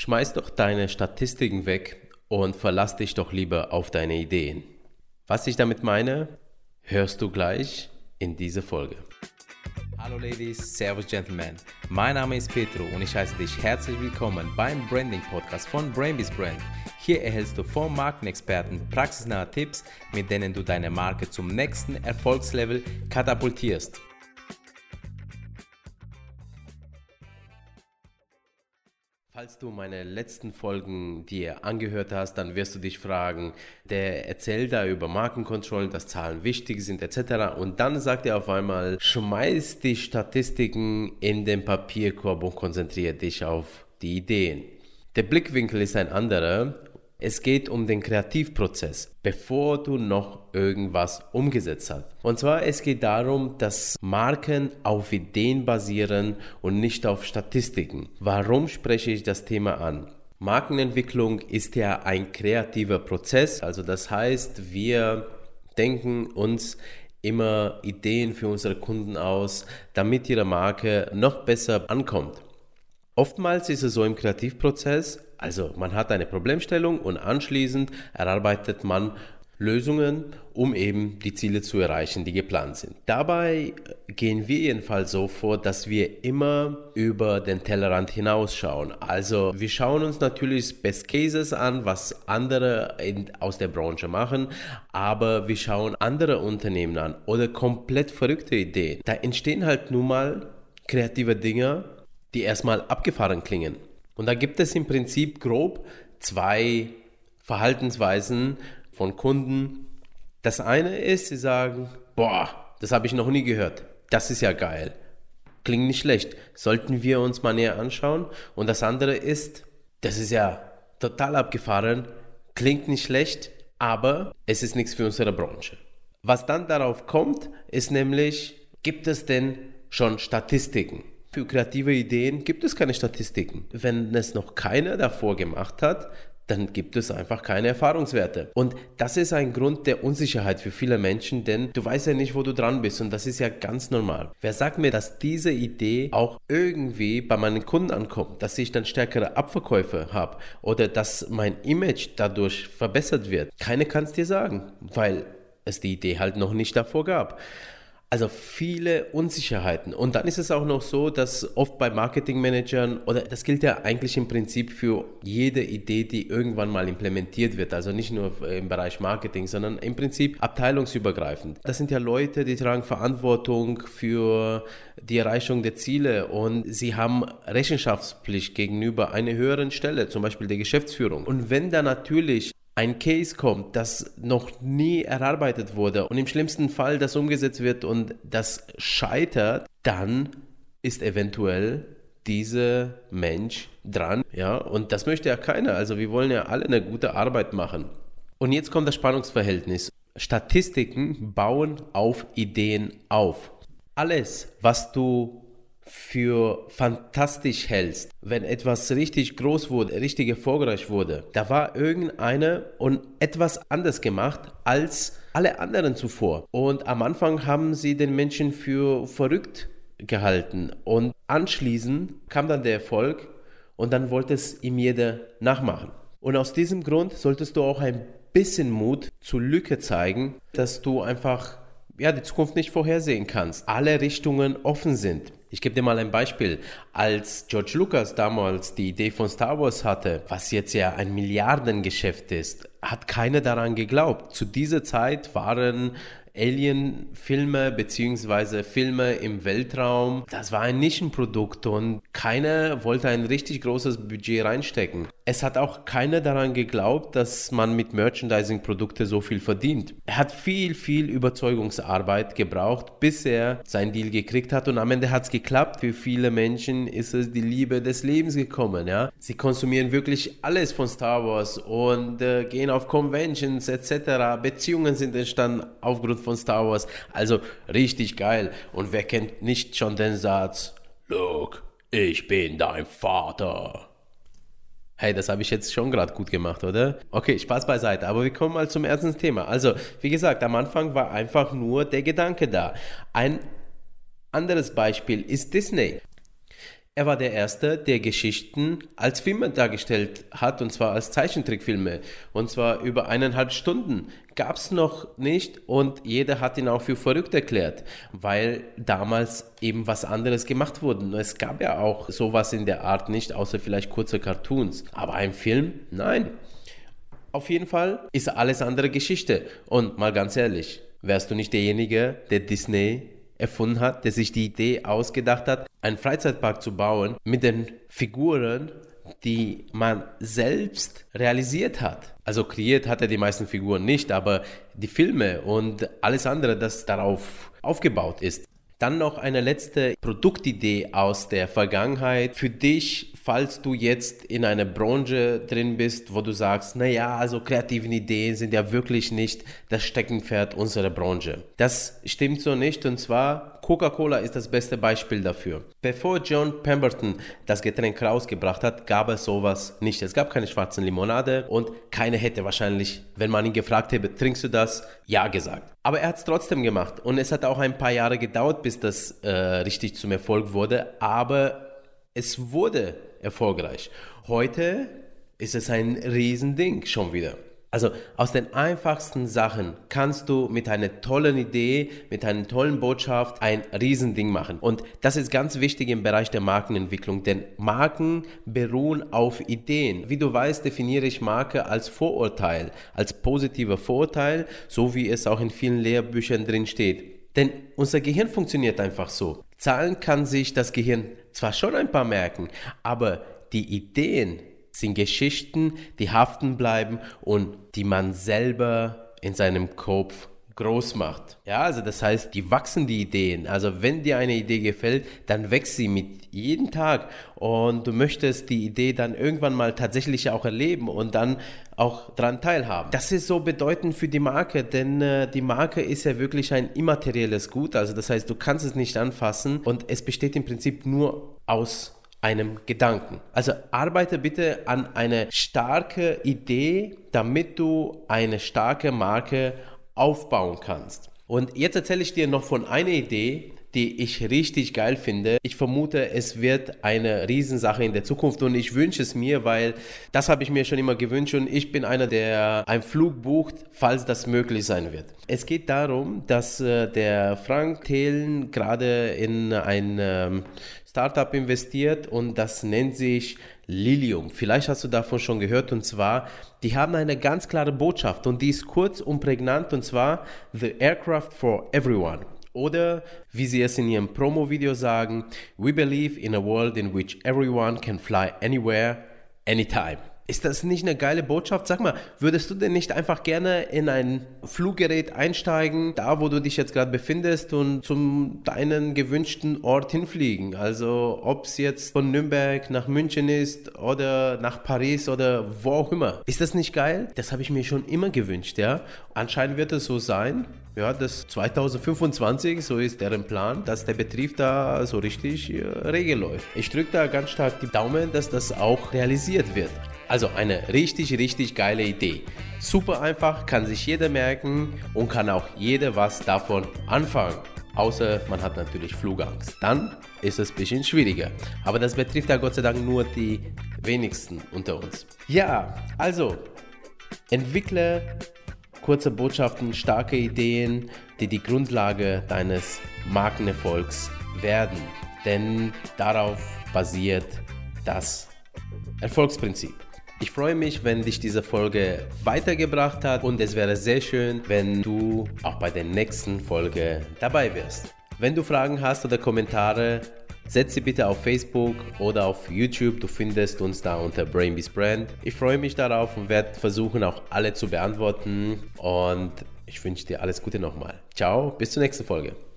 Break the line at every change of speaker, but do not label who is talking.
Schmeiß doch deine Statistiken weg und verlass dich doch lieber auf deine Ideen. Was ich damit meine, hörst du gleich in dieser Folge.
Hallo Ladies, Servus Gentlemen. Mein Name ist Petro und ich heiße dich herzlich willkommen beim Branding Podcast von Brainbees Brand. Hier erhältst du vom Markenexperten praxisnahe Tipps, mit denen du deine Marke zum nächsten Erfolgslevel katapultierst.
Falls du meine letzten Folgen dir angehört hast, dann wirst du dich fragen, der erzählt da über Markenkontrollen, dass Zahlen wichtig sind etc. Und dann sagt er auf einmal, schmeiß die Statistiken in den Papierkorb und konzentriere dich auf die Ideen. Der Blickwinkel ist ein anderer es geht um den Kreativprozess, bevor du noch irgendwas umgesetzt hast. Und zwar es geht darum, dass Marken auf Ideen basieren und nicht auf Statistiken. Warum spreche ich das Thema an? Markenentwicklung ist ja ein kreativer Prozess, also das heißt, wir denken uns immer Ideen für unsere Kunden aus, damit ihre Marke noch besser ankommt. Oftmals ist es so im Kreativprozess, also man hat eine Problemstellung und anschließend erarbeitet man Lösungen, um eben die Ziele zu erreichen, die geplant sind. Dabei gehen wir jedenfalls so vor, dass wir immer über den Tellerrand hinausschauen. Also wir schauen uns natürlich Best Cases an, was andere in, aus der Branche machen, aber wir schauen andere Unternehmen an oder komplett verrückte Ideen. Da entstehen halt nun mal kreative Dinge, die erstmal abgefahren klingen. Und da gibt es im Prinzip grob zwei Verhaltensweisen von Kunden. Das eine ist, sie sagen, boah, das habe ich noch nie gehört. Das ist ja geil. Klingt nicht schlecht. Sollten wir uns mal näher anschauen. Und das andere ist, das ist ja total abgefahren. Klingt nicht schlecht, aber es ist nichts für unsere Branche. Was dann darauf kommt, ist nämlich, gibt es denn schon Statistiken? Für kreative Ideen gibt es keine Statistiken. Wenn es noch keiner davor gemacht hat, dann gibt es einfach keine Erfahrungswerte. Und das ist ein Grund der Unsicherheit für viele Menschen, denn du weißt ja nicht, wo du dran bist und das ist ja ganz normal. Wer sagt mir, dass diese Idee auch irgendwie bei meinen Kunden ankommt, dass ich dann stärkere Abverkäufe habe oder dass mein Image dadurch verbessert wird? Keine kann es dir sagen, weil es die Idee halt noch nicht davor gab. Also viele Unsicherheiten. Und dann ist es auch noch so, dass oft bei Marketingmanagern, oder das gilt ja eigentlich im Prinzip für jede Idee, die irgendwann mal implementiert wird, also nicht nur im Bereich Marketing, sondern im Prinzip abteilungsübergreifend. Das sind ja Leute, die tragen Verantwortung für die Erreichung der Ziele und sie haben Rechenschaftspflicht gegenüber einer höheren Stelle, zum Beispiel der Geschäftsführung. Und wenn da natürlich ein Case kommt, das noch nie erarbeitet wurde und im schlimmsten Fall das umgesetzt wird und das scheitert, dann ist eventuell dieser Mensch dran, ja, und das möchte ja keiner. Also wir wollen ja alle eine gute Arbeit machen. Und jetzt kommt das Spannungsverhältnis. Statistiken bauen auf Ideen auf. Alles, was du für fantastisch hältst, wenn etwas richtig groß wurde, richtig erfolgreich wurde, da war irgendeine und etwas anders gemacht als alle anderen zuvor. Und am Anfang haben sie den Menschen für verrückt gehalten und anschließend kam dann der Erfolg und dann wollte es ihm jeder nachmachen. Und aus diesem Grund solltest du auch ein bisschen Mut zur Lücke zeigen, dass du einfach ja, die Zukunft nicht vorhersehen kannst. Alle Richtungen offen sind. Ich gebe dir mal ein Beispiel. Als George Lucas damals die Idee von Star Wars hatte, was jetzt ja ein Milliardengeschäft ist, hat keiner daran geglaubt. Zu dieser Zeit waren Alien-Filme beziehungsweise Filme im Weltraum, das war ein Nischenprodukt und keiner wollte ein richtig großes Budget reinstecken. Es hat auch keiner daran geglaubt, dass man mit Merchandising-Produkte so viel verdient. Er hat viel, viel Überzeugungsarbeit gebraucht, bis er sein Deal gekriegt hat und am Ende hat es geklappt. Für viele Menschen ist es die Liebe des Lebens gekommen. Ja? Sie konsumieren wirklich alles von Star Wars und äh, gehen auf Conventions etc. Beziehungen sind entstanden aufgrund von Star Wars. Also richtig geil. Und wer kennt nicht schon den Satz, Look, ich bin dein Vater. Hey, das habe ich jetzt schon gerade gut gemacht, oder? Okay, Spaß beiseite. Aber wir kommen mal zum ersten Thema. Also, wie gesagt, am Anfang war einfach nur der Gedanke da. Ein anderes Beispiel ist Disney. Er war der Erste, der Geschichten als Filme dargestellt hat, und zwar als Zeichentrickfilme. Und zwar über eineinhalb Stunden. Gab es noch nicht und jeder hat ihn auch für verrückt erklärt, weil damals eben was anderes gemacht wurde. Es gab ja auch sowas in der Art nicht, außer vielleicht kurze Cartoons. Aber ein Film? Nein. Auf jeden Fall ist alles andere Geschichte. Und mal ganz ehrlich, wärst du nicht derjenige, der Disney erfunden hat, der sich die Idee ausgedacht hat, einen Freizeitpark zu bauen mit den Figuren, die man selbst realisiert hat. Also kreiert hat er die meisten Figuren nicht, aber die Filme und alles andere, das darauf aufgebaut ist. Dann noch eine letzte Produktidee aus der Vergangenheit für dich, falls du jetzt in einer Branche drin bist, wo du sagst, naja, also kreative Ideen sind ja wirklich nicht das Steckenpferd unserer Branche. Das stimmt so nicht und zwar Coca-Cola ist das beste Beispiel dafür. Bevor John Pemberton das Getränk rausgebracht hat, gab es sowas nicht. Es gab keine schwarzen Limonade und keine hätte wahrscheinlich, wenn man ihn gefragt hätte, trinkst du das? Ja gesagt. Aber er hat es trotzdem gemacht und es hat auch ein paar Jahre gedauert, bis das äh, richtig zum Erfolg wurde, aber es wurde erfolgreich. Heute ist es ein Riesending schon wieder. Also aus den einfachsten Sachen kannst du mit einer tollen Idee, mit einer tollen Botschaft ein Riesending machen. Und das ist ganz wichtig im Bereich der Markenentwicklung, denn Marken beruhen auf Ideen. Wie du weißt, definiere ich Marke als Vorurteil, als positiver Vorurteil, so wie es auch in vielen Lehrbüchern drin steht. Denn unser Gehirn funktioniert einfach so. Zahlen kann sich das Gehirn zwar schon ein paar merken, aber die Ideen sind Geschichten, die haften bleiben und die man selber in seinem Kopf groß macht. Ja, also das heißt, die wachsen die Ideen. Also wenn dir eine Idee gefällt, dann wächst sie mit jedem Tag und du möchtest die Idee dann irgendwann mal tatsächlich auch erleben und dann auch daran teilhaben. Das ist so bedeutend für die Marke, denn äh, die Marke ist ja wirklich ein immaterielles Gut. Also das heißt, du kannst es nicht anfassen und es besteht im Prinzip nur aus einem Gedanken. Also arbeite bitte an einer starken Idee, damit du eine starke Marke aufbauen kannst. Und jetzt erzähle ich dir noch von einer Idee, die ich richtig geil finde. Ich vermute, es wird eine Riesensache in der Zukunft und ich wünsche es mir, weil das habe ich mir schon immer gewünscht und ich bin einer, der einen Flug bucht, falls das möglich sein wird. Es geht darum, dass äh, der Frank Thelen gerade in ein ähm, Startup investiert und das nennt sich Lilium. Vielleicht hast du davon schon gehört und zwar, die haben eine ganz klare Botschaft und die ist kurz und prägnant und zwar The Aircraft for Everyone. Oder wie sie es in ihrem Promo-Video sagen, We believe in a world in which everyone can fly anywhere, anytime. Ist das nicht eine geile Botschaft? Sag mal, würdest du denn nicht einfach gerne in ein Fluggerät einsteigen, da wo du dich jetzt gerade befindest und zum deinen gewünschten Ort hinfliegen? Also ob es jetzt von Nürnberg nach München ist oder nach Paris oder wo auch immer. Ist das nicht geil? Das habe ich mir schon immer gewünscht, ja. Anscheinend wird es so sein ja, das 2025, so ist deren Plan, dass der Betrieb da so richtig äh, regel läuft. Ich drücke da ganz stark die Daumen, dass das auch realisiert wird. Also eine richtig, richtig geile Idee. Super einfach, kann sich jeder merken und kann auch jeder was davon anfangen. Außer man hat natürlich Flugangst. Dann ist es ein bisschen schwieriger. Aber das betrifft ja Gott sei Dank nur die wenigsten unter uns. Ja, also entwickle kurze Botschaften, starke Ideen, die die Grundlage deines Markenerfolgs werden. Denn darauf basiert das Erfolgsprinzip. Ich freue mich, wenn dich diese Folge weitergebracht hat und es wäre sehr schön, wenn du auch bei der nächsten Folge dabei wirst. Wenn du Fragen hast oder Kommentare, Setz sie bitte auf Facebook oder auf YouTube. Du findest uns da unter Brainbees Brand. Ich freue mich darauf und werde versuchen, auch alle zu beantworten. Und ich wünsche dir alles Gute nochmal. Ciao, bis zur nächsten Folge.